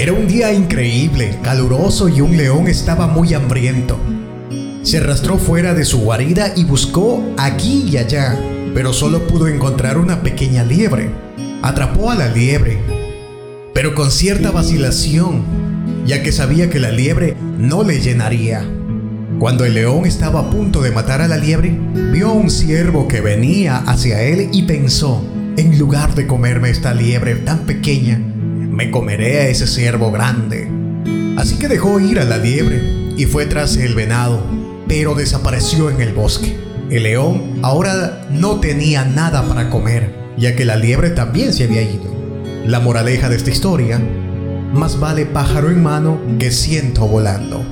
Era un día increíble, caluroso y un león estaba muy hambriento. Se arrastró fuera de su guarida y buscó aquí y allá, pero solo pudo encontrar una pequeña liebre. Atrapó a la liebre, pero con cierta vacilación, ya que sabía que la liebre no le llenaría. Cuando el león estaba a punto de matar a la liebre, vio a un ciervo que venía hacia él y pensó, en lugar de comerme esta liebre tan pequeña, me comeré a ese ciervo grande. Así que dejó ir a la liebre y fue tras el venado, pero desapareció en el bosque. El león ahora no tenía nada para comer, ya que la liebre también se había ido. La moraleja de esta historia, más vale pájaro en mano que ciento volando.